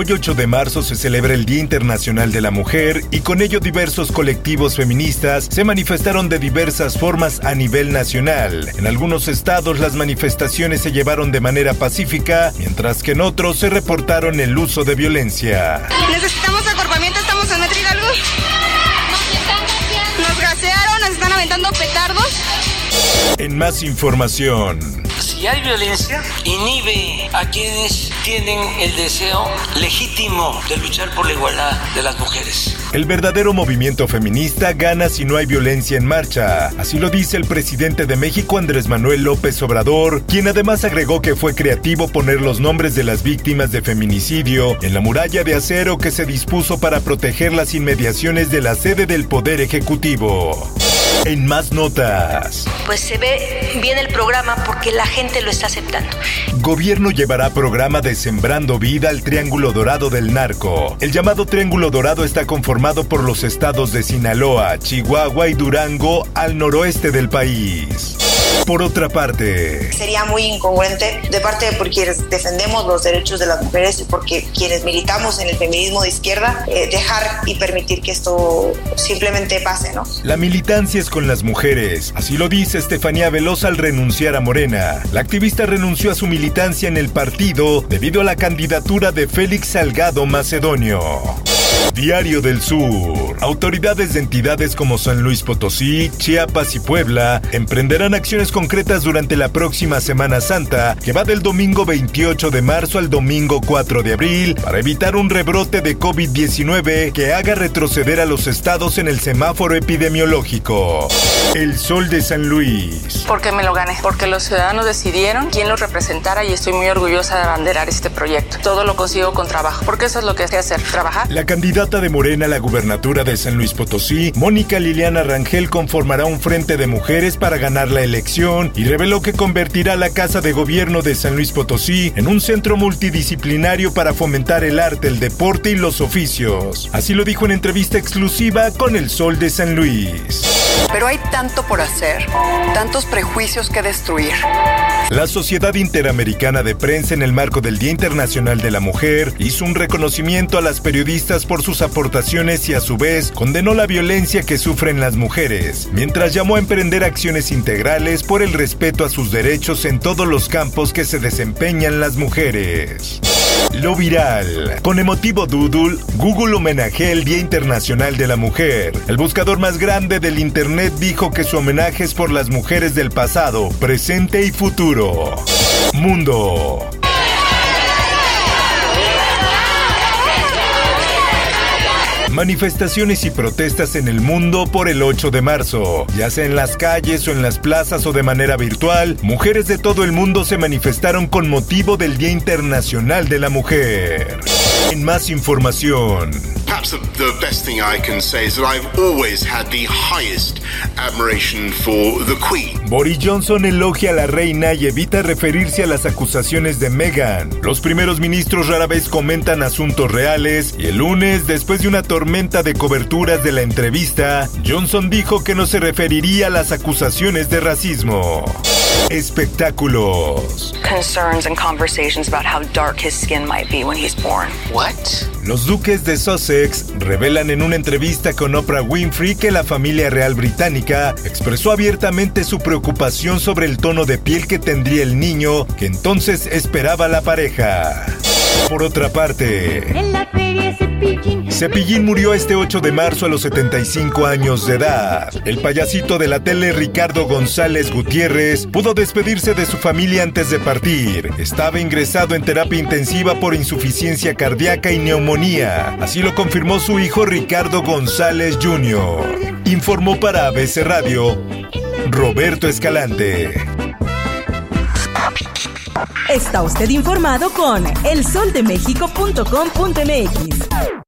Hoy 8 de marzo se celebra el Día Internacional de la Mujer y con ello diversos colectivos feministas se manifestaron de diversas formas a nivel nacional. En algunos estados las manifestaciones se llevaron de manera pacífica, mientras que en otros se reportaron el uso de violencia. Necesitamos acorpamiento, estamos en Metro Hidalgo. Nos gasearon, nos están aventando petardos. En más información. Si hay violencia, inhibe a quienes tienen el deseo legítimo de luchar por la igualdad de las mujeres. El verdadero movimiento feminista gana si no hay violencia en marcha. Así lo dice el presidente de México, Andrés Manuel López Obrador, quien además agregó que fue creativo poner los nombres de las víctimas de feminicidio en la muralla de acero que se dispuso para proteger las inmediaciones de la sede del Poder Ejecutivo. En más notas. Pues se ve bien el programa porque la gente lo está aceptando. Gobierno llevará programa de Sembrando Vida al Triángulo Dorado del Narco. El llamado Triángulo Dorado está conformado por los estados de Sinaloa, Chihuahua y Durango al noroeste del país. Por otra parte, Sería muy incongruente de parte de por quienes defendemos los derechos de las mujeres y porque quienes militamos en el feminismo de izquierda, eh, dejar y permitir que esto simplemente pase, ¿no? la militancia es con las mujeres. Así lo dice Estefanía Velosa al renunciar a Morena. La activista renunció a su militancia en el partido debido a la candidatura de Félix Salgado Macedonio. Diario del Sur. Autoridades de entidades como San Luis Potosí, Chiapas y Puebla emprenderán acciones concretas durante la próxima Semana Santa, que va del domingo 28 de marzo al domingo 4 de abril, para evitar un rebrote de COVID-19 que haga retroceder a los estados en el semáforo epidemiológico. El Sol de San Luis. Porque me lo gané, porque los ciudadanos decidieron quién los representara y estoy muy orgullosa de abanderar este proyecto. Todo lo consigo con trabajo, porque eso es lo que sé hacer, trabajar. La candidata de Morena a la gubernatura de San Luis Potosí, Mónica Liliana Rangel, conformará un frente de mujeres para ganar la elección y reveló que convertirá la Casa de Gobierno de San Luis Potosí en un centro multidisciplinario para fomentar el arte, el deporte y los oficios. Así lo dijo en entrevista exclusiva con El Sol de San Luis. Pero hay tanto por hacer, tantos prejuicios que destruir. La Sociedad Interamericana de Prensa en el marco del Día Internacional de la Mujer hizo un reconocimiento a las periodistas por sus aportaciones y a su vez condenó la violencia que sufren las mujeres, mientras llamó a emprender acciones integrales por el respeto a sus derechos en todos los campos que se desempeñan las mujeres. Lo viral. Con emotivo doodle, Google homenajea el Día Internacional de la Mujer. El buscador más grande del Internet dijo que su homenaje es por las mujeres del pasado, presente y futuro. Mundo. Manifestaciones y protestas en el mundo por el 8 de marzo. Ya sea en las calles o en las plazas o de manera virtual, mujeres de todo el mundo se manifestaron con motivo del Día Internacional de la Mujer. En más información. Perhaps the, best thing I can say is that I've always had the highest admiration for the Queen. Boris Johnson elogia a la reina y evita referirse a las acusaciones de Meghan. Los primeros ministros rara vez comentan asuntos reales y el lunes, después de una tormenta de coberturas de la entrevista, Johnson dijo que no se referiría a las acusaciones de racismo. Espectáculos. Concerns and conversations about how dark his skin might be when he's born. What? Los duques de Sussex revelan en una entrevista con Oprah Winfrey que la familia real británica expresó abiertamente su preocupación sobre el tono de piel que tendría el niño que entonces esperaba la pareja. Por otra parte, Cepillín murió este 8 de marzo a los 75 años de edad. El payasito de la tele Ricardo González Gutiérrez pudo despedirse de su familia antes de partir. Estaba ingresado en terapia intensiva por insuficiencia cardíaca y neumonía. Así lo confirmó su hijo Ricardo González Jr. Informó para ABC Radio Roberto Escalante. Está usted informado con elsoldemexico.com.mx.